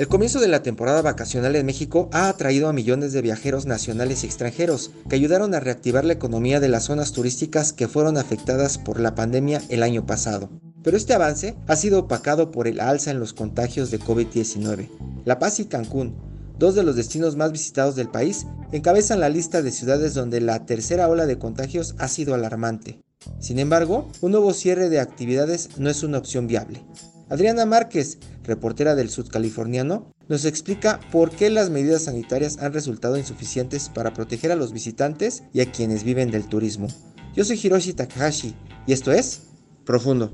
El comienzo de la temporada vacacional en México ha atraído a millones de viajeros nacionales y extranjeros, que ayudaron a reactivar la economía de las zonas turísticas que fueron afectadas por la pandemia el año pasado. Pero este avance ha sido opacado por el alza en los contagios de COVID-19. La Paz y Cancún, dos de los destinos más visitados del país, encabezan la lista de ciudades donde la tercera ola de contagios ha sido alarmante. Sin embargo, un nuevo cierre de actividades no es una opción viable. Adriana Márquez, reportera del Californiano, nos explica por qué las medidas sanitarias han resultado insuficientes para proteger a los visitantes y a quienes viven del turismo. Yo soy Hiroshi Takahashi y esto es Profundo.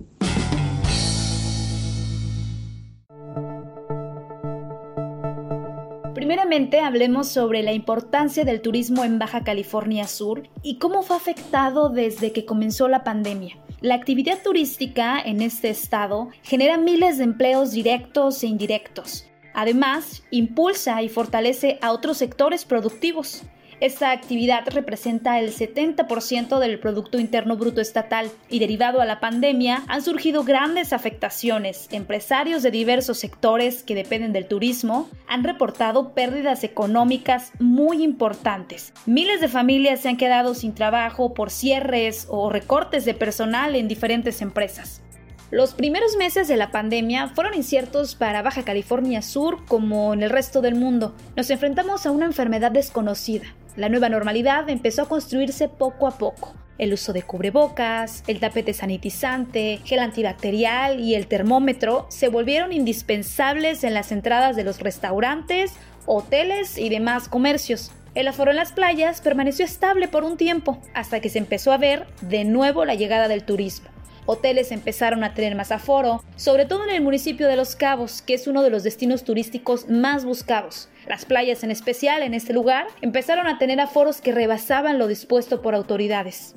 Primeramente hablemos sobre la importancia del turismo en Baja California Sur y cómo fue afectado desde que comenzó la pandemia. La actividad turística en este estado genera miles de empleos directos e indirectos. Además, impulsa y fortalece a otros sectores productivos. Esta actividad representa el 70% del Producto Interno Bruto Estatal y derivado a la pandemia han surgido grandes afectaciones. Empresarios de diversos sectores que dependen del turismo han reportado pérdidas económicas muy importantes. Miles de familias se han quedado sin trabajo por cierres o recortes de personal en diferentes empresas. Los primeros meses de la pandemia fueron inciertos para Baja California Sur como en el resto del mundo. Nos enfrentamos a una enfermedad desconocida, la nueva normalidad empezó a construirse poco a poco. El uso de cubrebocas, el tapete sanitizante, gel antibacterial y el termómetro se volvieron indispensables en las entradas de los restaurantes, hoteles y demás comercios. El aforo en las playas permaneció estable por un tiempo, hasta que se empezó a ver de nuevo la llegada del turismo hoteles empezaron a tener más aforo, sobre todo en el municipio de Los Cabos, que es uno de los destinos turísticos más buscados. Las playas en especial en este lugar empezaron a tener aforos que rebasaban lo dispuesto por autoridades.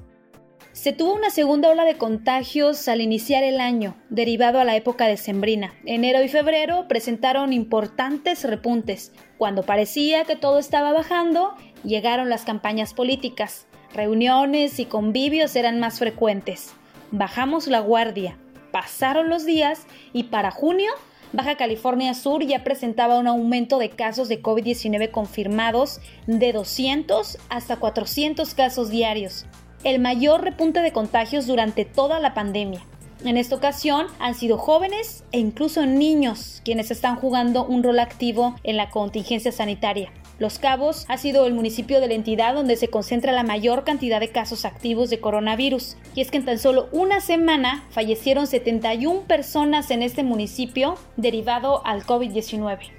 Se tuvo una segunda ola de contagios al iniciar el año, derivado a la época decembrina. Enero y febrero presentaron importantes repuntes. Cuando parecía que todo estaba bajando, llegaron las campañas políticas. Reuniones y convivios eran más frecuentes. Bajamos la guardia, pasaron los días y para junio Baja California Sur ya presentaba un aumento de casos de COVID-19 confirmados de 200 hasta 400 casos diarios, el mayor repunte de contagios durante toda la pandemia. En esta ocasión han sido jóvenes e incluso niños quienes están jugando un rol activo en la contingencia sanitaria. Los Cabos ha sido el municipio de la entidad donde se concentra la mayor cantidad de casos activos de coronavirus. Y es que en tan solo una semana fallecieron 71 personas en este municipio derivado al COVID-19.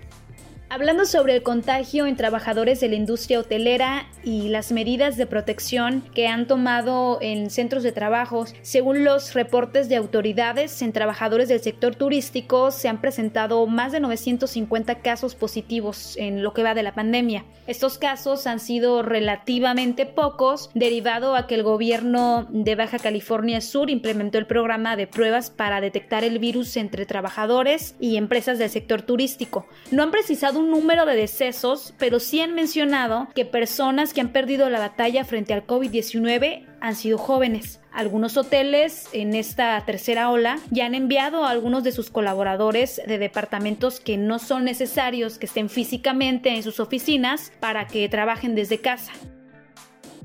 Hablando sobre el contagio en trabajadores de la industria hotelera y las medidas de protección que han tomado en centros de trabajo, según los reportes de autoridades en trabajadores del sector turístico, se han presentado más de 950 casos positivos en lo que va de la pandemia. Estos casos han sido relativamente pocos, derivado a que el gobierno de Baja California Sur implementó el programa de pruebas para detectar el virus entre trabajadores y empresas del sector turístico. No han precisado un número de decesos, pero sí han mencionado que personas que han perdido la batalla frente al COVID-19 han sido jóvenes. Algunos hoteles en esta tercera ola ya han enviado a algunos de sus colaboradores de departamentos que no son necesarios que estén físicamente en sus oficinas para que trabajen desde casa.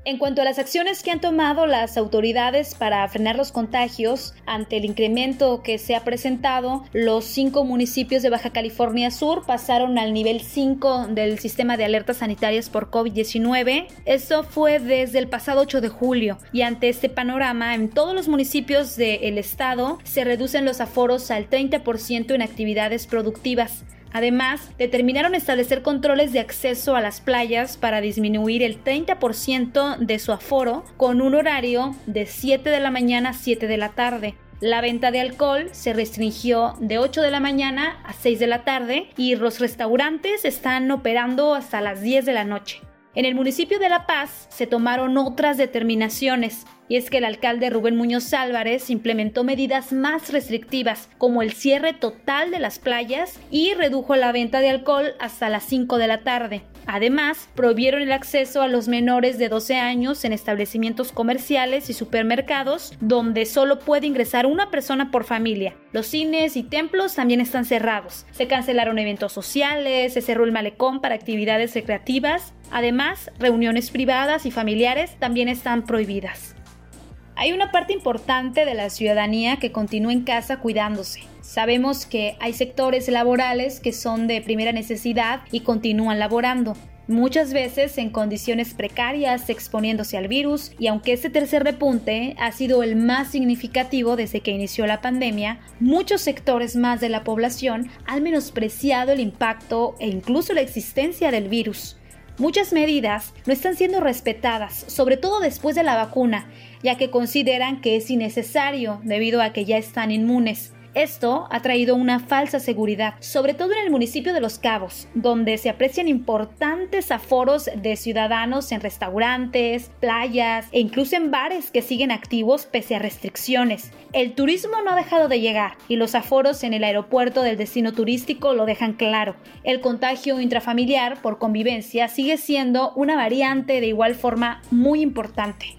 En cuanto a las acciones que han tomado las autoridades para frenar los contagios ante el incremento que se ha presentado, los cinco municipios de Baja California Sur pasaron al nivel 5 del sistema de alertas sanitarias por COVID-19. Esto fue desde el pasado 8 de julio y ante este panorama en todos los municipios del estado se reducen los aforos al 30% en actividades productivas. Además, determinaron establecer controles de acceso a las playas para disminuir el 30% de su aforo con un horario de 7 de la mañana a 7 de la tarde. La venta de alcohol se restringió de 8 de la mañana a 6 de la tarde y los restaurantes están operando hasta las 10 de la noche. En el municipio de La Paz se tomaron otras determinaciones, y es que el alcalde Rubén Muñoz Álvarez implementó medidas más restrictivas, como el cierre total de las playas y redujo la venta de alcohol hasta las 5 de la tarde. Además, prohibieron el acceso a los menores de 12 años en establecimientos comerciales y supermercados donde solo puede ingresar una persona por familia. Los cines y templos también están cerrados. Se cancelaron eventos sociales, se cerró el malecón para actividades recreativas. Además, reuniones privadas y familiares también están prohibidas. Hay una parte importante de la ciudadanía que continúa en casa cuidándose. Sabemos que hay sectores laborales que son de primera necesidad y continúan laborando muchas veces en condiciones precarias, exponiéndose al virus, y aunque este tercer repunte ha sido el más significativo desde que inició la pandemia, muchos sectores más de la población han menospreciado el impacto e incluso la existencia del virus. Muchas medidas no están siendo respetadas, sobre todo después de la vacuna, ya que consideran que es innecesario debido a que ya están inmunes. Esto ha traído una falsa seguridad, sobre todo en el municipio de Los Cabos, donde se aprecian importantes aforos de ciudadanos en restaurantes, playas e incluso en bares que siguen activos pese a restricciones. El turismo no ha dejado de llegar y los aforos en el aeropuerto del destino turístico lo dejan claro. El contagio intrafamiliar por convivencia sigue siendo una variante de igual forma muy importante.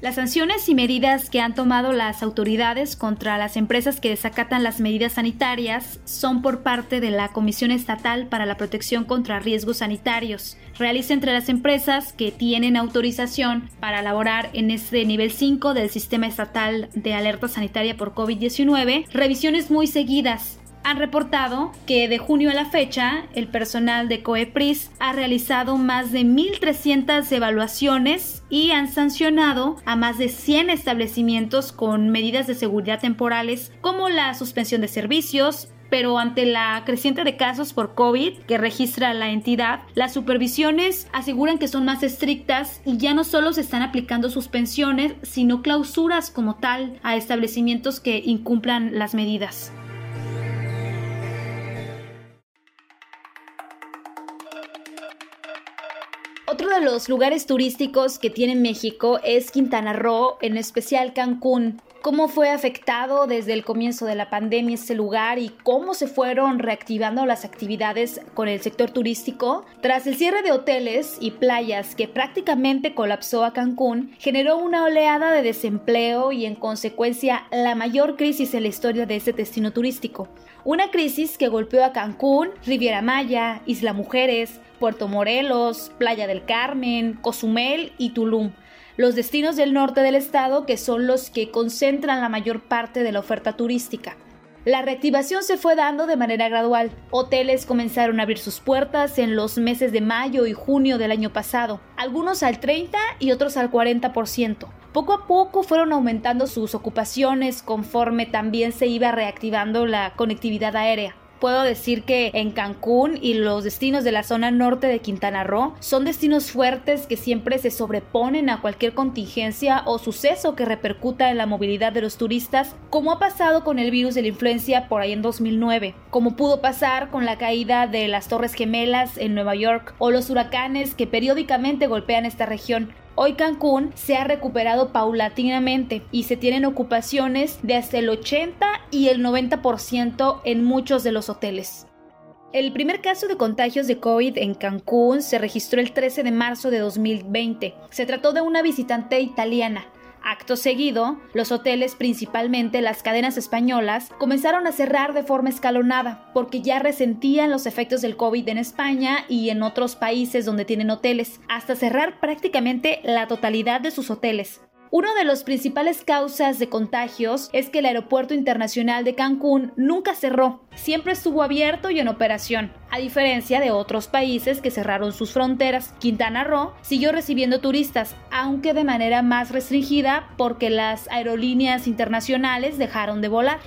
Las sanciones y medidas que han tomado las autoridades contra las empresas que desacatan las medidas sanitarias son por parte de la Comisión Estatal para la Protección contra Riesgos Sanitarios. Realiza entre las empresas que tienen autorización para laborar en este nivel 5 del Sistema Estatal de Alerta Sanitaria por COVID-19 revisiones muy seguidas han reportado que de junio a la fecha el personal de COEPRIS ha realizado más de 1.300 evaluaciones y han sancionado a más de 100 establecimientos con medidas de seguridad temporales como la suspensión de servicios, pero ante la creciente de casos por COVID que registra la entidad, las supervisiones aseguran que son más estrictas y ya no solo se están aplicando suspensiones, sino clausuras como tal a establecimientos que incumplan las medidas. De los lugares turísticos que tiene México es Quintana Roo, en especial Cancún. ¿Cómo fue afectado desde el comienzo de la pandemia este lugar y cómo se fueron reactivando las actividades con el sector turístico? Tras el cierre de hoteles y playas que prácticamente colapsó a Cancún, generó una oleada de desempleo y en consecuencia la mayor crisis en la historia de este destino turístico. Una crisis que golpeó a Cancún, Riviera Maya, Isla Mujeres, Puerto Morelos, Playa del Carmen, Cozumel y Tulum, los destinos del norte del estado que son los que concentran la mayor parte de la oferta turística. La reactivación se fue dando de manera gradual. Hoteles comenzaron a abrir sus puertas en los meses de mayo y junio del año pasado, algunos al 30 y otros al 40%. Poco a poco fueron aumentando sus ocupaciones conforme también se iba reactivando la conectividad aérea puedo decir que en Cancún y los destinos de la zona norte de Quintana Roo son destinos fuertes que siempre se sobreponen a cualquier contingencia o suceso que repercuta en la movilidad de los turistas, como ha pasado con el virus de la influencia por ahí en 2009, como pudo pasar con la caída de las Torres Gemelas en Nueva York o los huracanes que periódicamente golpean esta región. Hoy Cancún se ha recuperado paulatinamente y se tienen ocupaciones de hasta el 80 y el 90% en muchos de los hoteles. El primer caso de contagios de COVID en Cancún se registró el 13 de marzo de 2020. Se trató de una visitante italiana. Acto seguido, los hoteles, principalmente las cadenas españolas, comenzaron a cerrar de forma escalonada porque ya resentían los efectos del COVID en España y en otros países donde tienen hoteles, hasta cerrar prácticamente la totalidad de sus hoteles. Una de las principales causas de contagios es que el Aeropuerto Internacional de Cancún nunca cerró, siempre estuvo abierto y en operación, a diferencia de otros países que cerraron sus fronteras. Quintana Roo siguió recibiendo turistas, aunque de manera más restringida porque las aerolíneas internacionales dejaron de volar.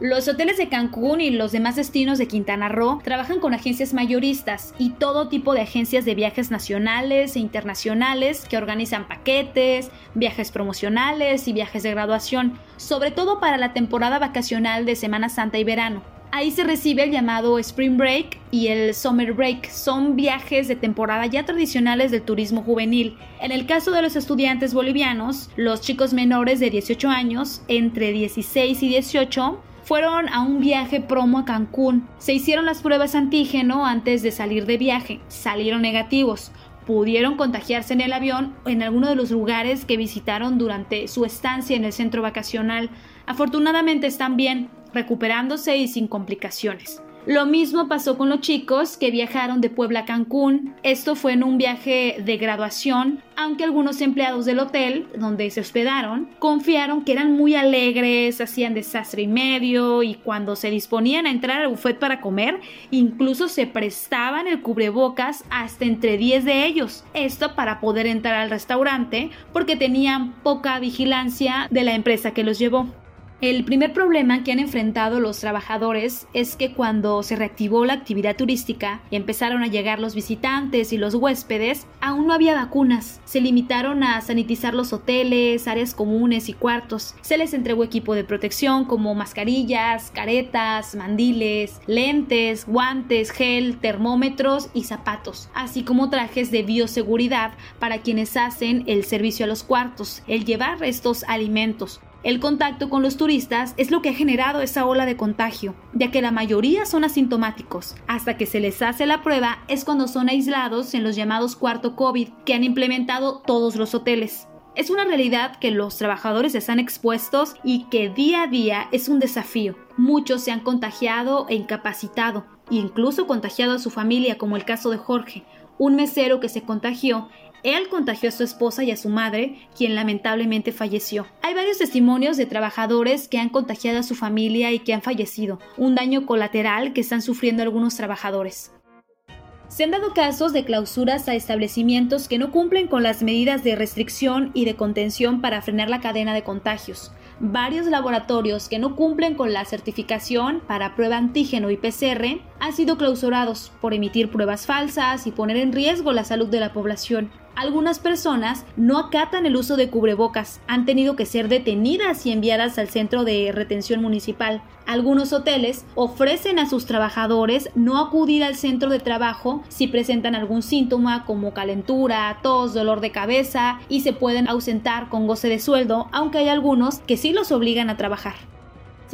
Los hoteles de Cancún y los demás destinos de Quintana Roo trabajan con agencias mayoristas y todo tipo de agencias de viajes nacionales e internacionales que organizan paquetes, viajes promocionales y viajes de graduación, sobre todo para la temporada vacacional de Semana Santa y verano. Ahí se recibe el llamado Spring Break y el Summer Break. Son viajes de temporada ya tradicionales del turismo juvenil. En el caso de los estudiantes bolivianos, los chicos menores de 18 años, entre 16 y 18, fueron a un viaje promo a Cancún. Se hicieron las pruebas antígeno antes de salir de viaje. Salieron negativos. Pudieron contagiarse en el avión o en alguno de los lugares que visitaron durante su estancia en el centro vacacional. Afortunadamente están bien, recuperándose y sin complicaciones. Lo mismo pasó con los chicos que viajaron de Puebla a Cancún. Esto fue en un viaje de graduación, aunque algunos empleados del hotel donde se hospedaron confiaron que eran muy alegres, hacían desastre y medio y cuando se disponían a entrar al buffet para comer, incluso se prestaban el cubrebocas hasta entre 10 de ellos. Esto para poder entrar al restaurante porque tenían poca vigilancia de la empresa que los llevó. El primer problema que han enfrentado los trabajadores es que cuando se reactivó la actividad turística y empezaron a llegar los visitantes y los huéspedes, aún no había vacunas. Se limitaron a sanitizar los hoteles, áreas comunes y cuartos. Se les entregó equipo de protección como mascarillas, caretas, mandiles, lentes, guantes, gel, termómetros y zapatos, así como trajes de bioseguridad para quienes hacen el servicio a los cuartos, el llevar estos alimentos. El contacto con los turistas es lo que ha generado esa ola de contagio, ya que la mayoría son asintomáticos. Hasta que se les hace la prueba es cuando son aislados en los llamados cuarto COVID que han implementado todos los hoteles. Es una realidad que los trabajadores están expuestos y que día a día es un desafío. Muchos se han contagiado e incapacitado, incluso contagiado a su familia, como el caso de Jorge, un mesero que se contagió él contagió a su esposa y a su madre, quien lamentablemente falleció. Hay varios testimonios de trabajadores que han contagiado a su familia y que han fallecido, un daño colateral que están sufriendo algunos trabajadores. Se han dado casos de clausuras a establecimientos que no cumplen con las medidas de restricción y de contención para frenar la cadena de contagios. Varios laboratorios que no cumplen con la certificación para prueba antígeno y PCR han sido clausurados por emitir pruebas falsas y poner en riesgo la salud de la población. Algunas personas no acatan el uso de cubrebocas, han tenido que ser detenidas y enviadas al centro de retención municipal. Algunos hoteles ofrecen a sus trabajadores no acudir al centro de trabajo si presentan algún síntoma como calentura, tos, dolor de cabeza y se pueden ausentar con goce de sueldo, aunque hay algunos que sí los obligan a trabajar.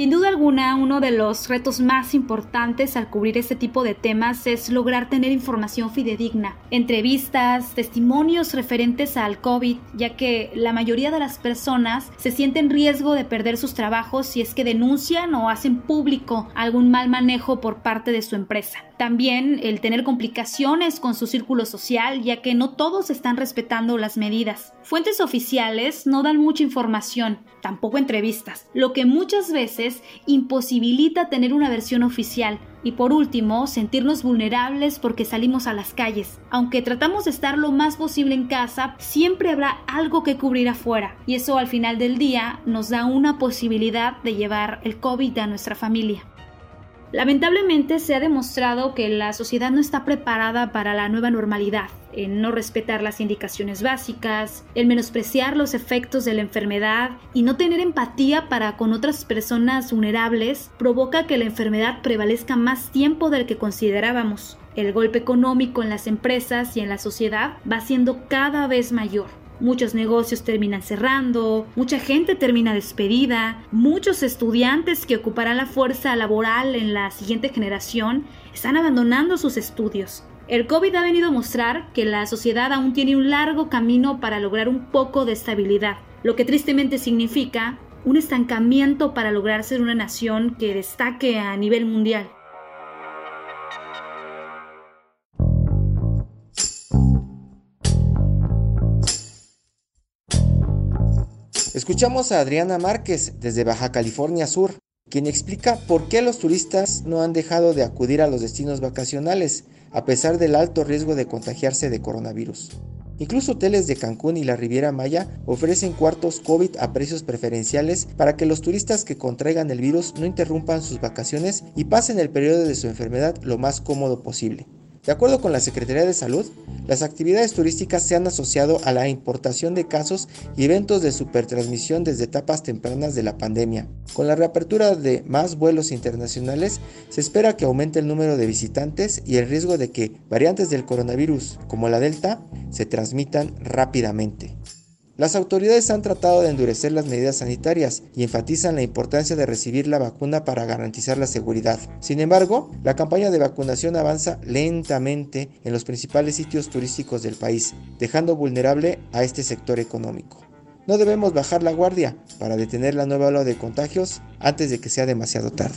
Sin duda alguna, uno de los retos más importantes al cubrir este tipo de temas es lograr tener información fidedigna, entrevistas, testimonios referentes al COVID, ya que la mayoría de las personas se sienten en riesgo de perder sus trabajos si es que denuncian o hacen público algún mal manejo por parte de su empresa. También el tener complicaciones con su círculo social, ya que no todos están respetando las medidas. Fuentes oficiales no dan mucha información, tampoco entrevistas, lo que muchas veces imposibilita tener una versión oficial. Y por último, sentirnos vulnerables porque salimos a las calles. Aunque tratamos de estar lo más posible en casa, siempre habrá algo que cubrir afuera. Y eso al final del día nos da una posibilidad de llevar el COVID a nuestra familia. Lamentablemente se ha demostrado que la sociedad no está preparada para la nueva normalidad, en no respetar las indicaciones básicas, el menospreciar los efectos de la enfermedad y no tener empatía para con otras personas vulnerables provoca que la enfermedad prevalezca más tiempo del que considerábamos. El golpe económico en las empresas y en la sociedad va siendo cada vez mayor. Muchos negocios terminan cerrando, mucha gente termina despedida, muchos estudiantes que ocuparán la fuerza laboral en la siguiente generación están abandonando sus estudios. El COVID ha venido a mostrar que la sociedad aún tiene un largo camino para lograr un poco de estabilidad, lo que tristemente significa un estancamiento para lograr ser una nación que destaque a nivel mundial. Escuchamos a Adriana Márquez desde Baja California Sur, quien explica por qué los turistas no han dejado de acudir a los destinos vacacionales a pesar del alto riesgo de contagiarse de coronavirus. Incluso hoteles de Cancún y la Riviera Maya ofrecen cuartos COVID a precios preferenciales para que los turistas que contraigan el virus no interrumpan sus vacaciones y pasen el periodo de su enfermedad lo más cómodo posible. De acuerdo con la Secretaría de Salud, las actividades turísticas se han asociado a la importación de casos y eventos de supertransmisión desde etapas tempranas de la pandemia. Con la reapertura de más vuelos internacionales, se espera que aumente el número de visitantes y el riesgo de que variantes del coronavirus, como la Delta, se transmitan rápidamente. Las autoridades han tratado de endurecer las medidas sanitarias y enfatizan la importancia de recibir la vacuna para garantizar la seguridad. Sin embargo, la campaña de vacunación avanza lentamente en los principales sitios turísticos del país, dejando vulnerable a este sector económico. No debemos bajar la guardia para detener la nueva ola de contagios antes de que sea demasiado tarde.